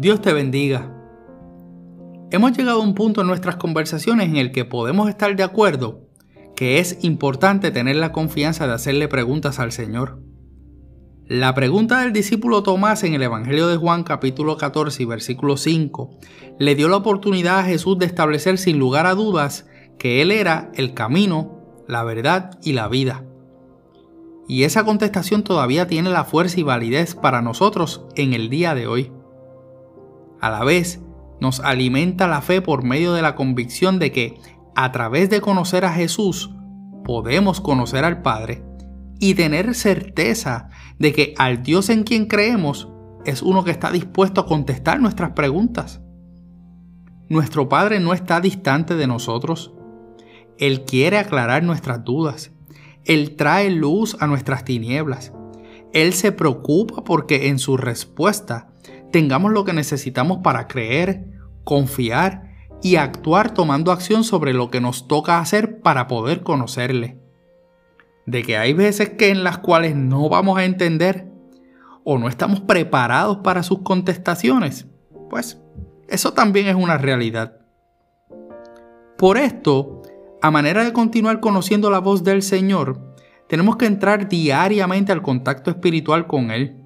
Dios te bendiga. Hemos llegado a un punto en nuestras conversaciones en el que podemos estar de acuerdo que es importante tener la confianza de hacerle preguntas al Señor. La pregunta del discípulo Tomás en el Evangelio de Juan capítulo 14 y versículo 5 le dio la oportunidad a Jesús de establecer sin lugar a dudas que Él era el camino, la verdad y la vida. Y esa contestación todavía tiene la fuerza y validez para nosotros en el día de hoy. A la vez, nos alimenta la fe por medio de la convicción de que a través de conocer a Jesús podemos conocer al Padre y tener certeza de que al Dios en quien creemos es uno que está dispuesto a contestar nuestras preguntas. Nuestro Padre no está distante de nosotros. Él quiere aclarar nuestras dudas. Él trae luz a nuestras tinieblas. Él se preocupa porque en su respuesta tengamos lo que necesitamos para creer, confiar y actuar tomando acción sobre lo que nos toca hacer para poder conocerle. De que hay veces que en las cuales no vamos a entender o no estamos preparados para sus contestaciones, pues eso también es una realidad. Por esto, a manera de continuar conociendo la voz del Señor, tenemos que entrar diariamente al contacto espiritual con Él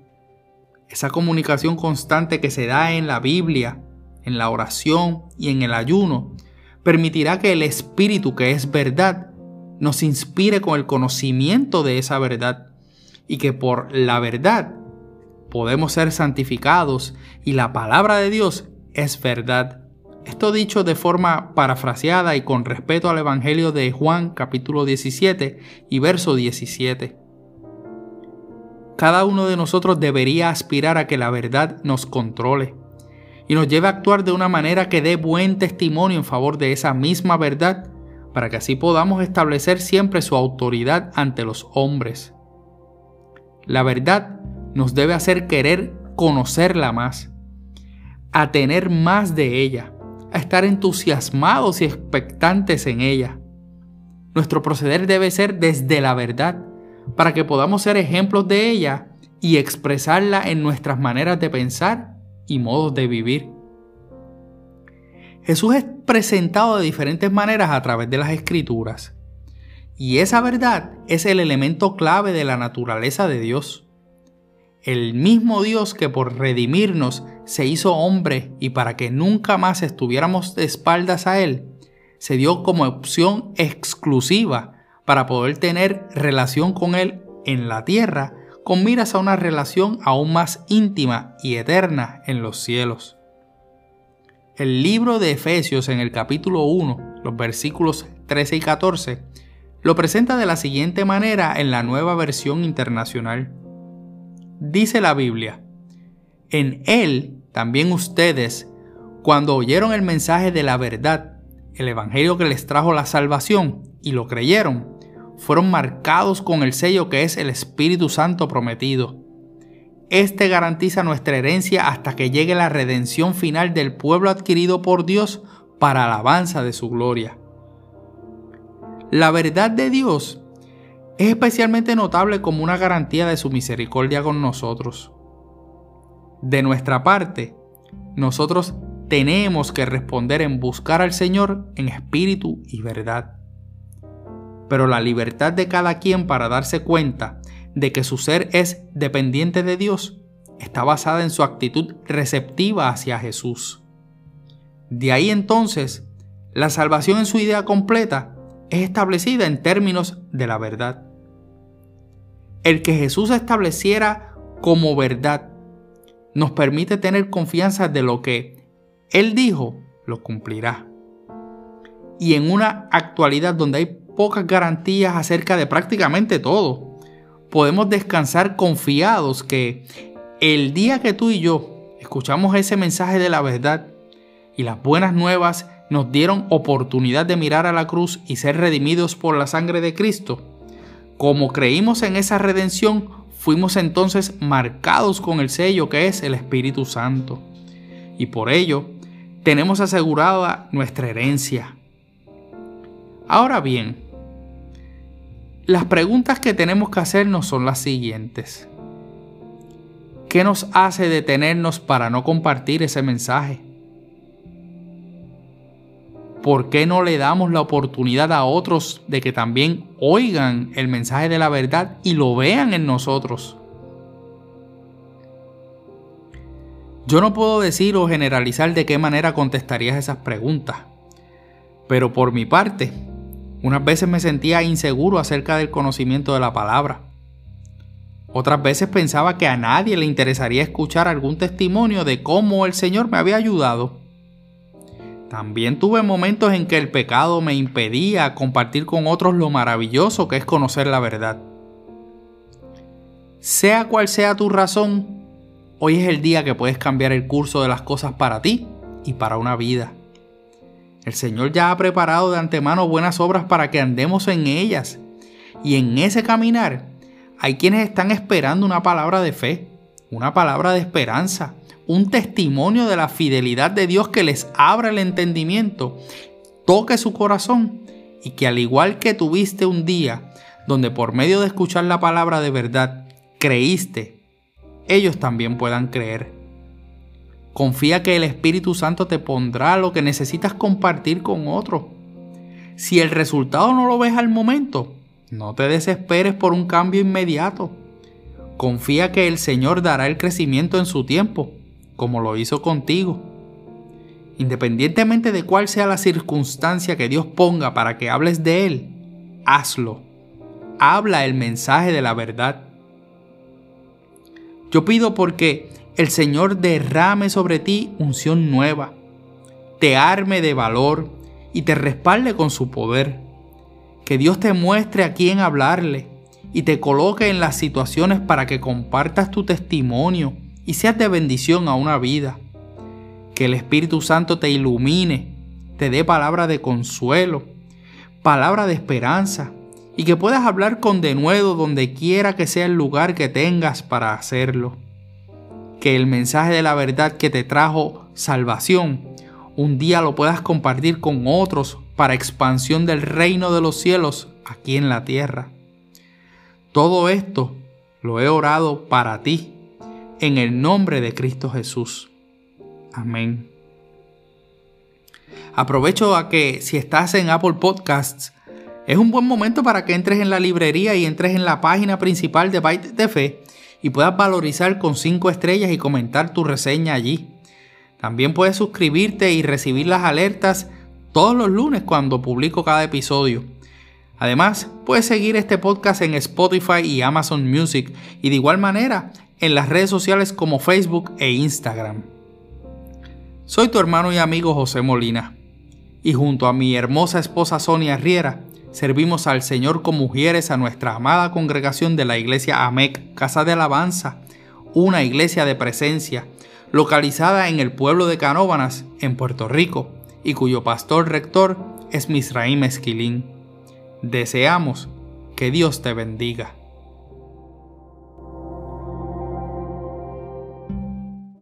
esa comunicación constante que se da en la Biblia, en la oración y en el ayuno, permitirá que el Espíritu, que es verdad, nos inspire con el conocimiento de esa verdad y que por la verdad podemos ser santificados y la palabra de Dios es verdad. Esto dicho de forma parafraseada y con respeto al Evangelio de Juan capítulo 17 y verso 17. Cada uno de nosotros debería aspirar a que la verdad nos controle y nos lleve a actuar de una manera que dé buen testimonio en favor de esa misma verdad, para que así podamos establecer siempre su autoridad ante los hombres. La verdad nos debe hacer querer conocerla más, a tener más de ella, a estar entusiasmados y expectantes en ella. Nuestro proceder debe ser desde la verdad, para que podamos ser ejemplos de ella y expresarla en nuestras maneras de pensar y modos de vivir. Jesús es presentado de diferentes maneras a través de las escrituras, y esa verdad es el elemento clave de la naturaleza de Dios. El mismo Dios que por redimirnos se hizo hombre y para que nunca más estuviéramos de espaldas a Él, se dio como opción exclusiva para poder tener relación con Él en la tierra, con miras a una relación aún más íntima y eterna en los cielos. El libro de Efesios en el capítulo 1, los versículos 13 y 14, lo presenta de la siguiente manera en la nueva versión internacional. Dice la Biblia, en Él también ustedes, cuando oyeron el mensaje de la verdad, el Evangelio que les trajo la salvación, y lo creyeron, fueron marcados con el sello que es el Espíritu Santo prometido. Este garantiza nuestra herencia hasta que llegue la redención final del pueblo adquirido por Dios para alabanza de su gloria. La verdad de Dios es especialmente notable como una garantía de su misericordia con nosotros. De nuestra parte, nosotros tenemos que responder en buscar al Señor en espíritu y verdad pero la libertad de cada quien para darse cuenta de que su ser es dependiente de Dios está basada en su actitud receptiva hacia Jesús. De ahí entonces, la salvación en su idea completa es establecida en términos de la verdad. El que Jesús estableciera como verdad nos permite tener confianza de lo que Él dijo, lo cumplirá. Y en una actualidad donde hay pocas garantías acerca de prácticamente todo. Podemos descansar confiados que el día que tú y yo escuchamos ese mensaje de la verdad y las buenas nuevas nos dieron oportunidad de mirar a la cruz y ser redimidos por la sangre de Cristo, como creímos en esa redención, fuimos entonces marcados con el sello que es el Espíritu Santo. Y por ello, tenemos asegurada nuestra herencia. Ahora bien, las preguntas que tenemos que hacernos son las siguientes. ¿Qué nos hace detenernos para no compartir ese mensaje? ¿Por qué no le damos la oportunidad a otros de que también oigan el mensaje de la verdad y lo vean en nosotros? Yo no puedo decir o generalizar de qué manera contestarías esas preguntas, pero por mi parte, unas veces me sentía inseguro acerca del conocimiento de la palabra. Otras veces pensaba que a nadie le interesaría escuchar algún testimonio de cómo el Señor me había ayudado. También tuve momentos en que el pecado me impedía compartir con otros lo maravilloso que es conocer la verdad. Sea cual sea tu razón, hoy es el día que puedes cambiar el curso de las cosas para ti y para una vida. El Señor ya ha preparado de antemano buenas obras para que andemos en ellas. Y en ese caminar hay quienes están esperando una palabra de fe, una palabra de esperanza, un testimonio de la fidelidad de Dios que les abra el entendimiento, toque su corazón y que al igual que tuviste un día donde por medio de escuchar la palabra de verdad creíste, ellos también puedan creer. Confía que el Espíritu Santo te pondrá lo que necesitas compartir con otros. Si el resultado no lo ves al momento, no te desesperes por un cambio inmediato. Confía que el Señor dará el crecimiento en su tiempo como lo hizo contigo. Independientemente de cuál sea la circunstancia que Dios ponga para que hables de Él, hazlo. Habla el mensaje de la verdad. Yo pido porque el Señor derrame sobre ti unción nueva, te arme de valor y te respalde con su poder. Que Dios te muestre a quién hablarle y te coloque en las situaciones para que compartas tu testimonio y seas de bendición a una vida. Que el Espíritu Santo te ilumine, te dé palabra de consuelo, palabra de esperanza y que puedas hablar con denuedo donde quiera que sea el lugar que tengas para hacerlo. Que el mensaje de la verdad que te trajo salvación, un día lo puedas compartir con otros para expansión del reino de los cielos aquí en la tierra. Todo esto lo he orado para ti en el nombre de Cristo Jesús. Amén. Aprovecho a que si estás en Apple Podcasts, es un buen momento para que entres en la librería y entres en la página principal de Byte de Fe y puedas valorizar con 5 estrellas y comentar tu reseña allí. También puedes suscribirte y recibir las alertas todos los lunes cuando publico cada episodio. Además, puedes seguir este podcast en Spotify y Amazon Music y de igual manera en las redes sociales como Facebook e Instagram. Soy tu hermano y amigo José Molina y junto a mi hermosa esposa Sonia Riera servimos al Señor con mujeres a nuestra amada congregación de la iglesia AMEC, Casa de Alabanza, una iglesia de presencia localizada en el pueblo de Canóbanas, en Puerto Rico, y cuyo pastor rector es Misraim Esquilín. Deseamos que Dios te bendiga.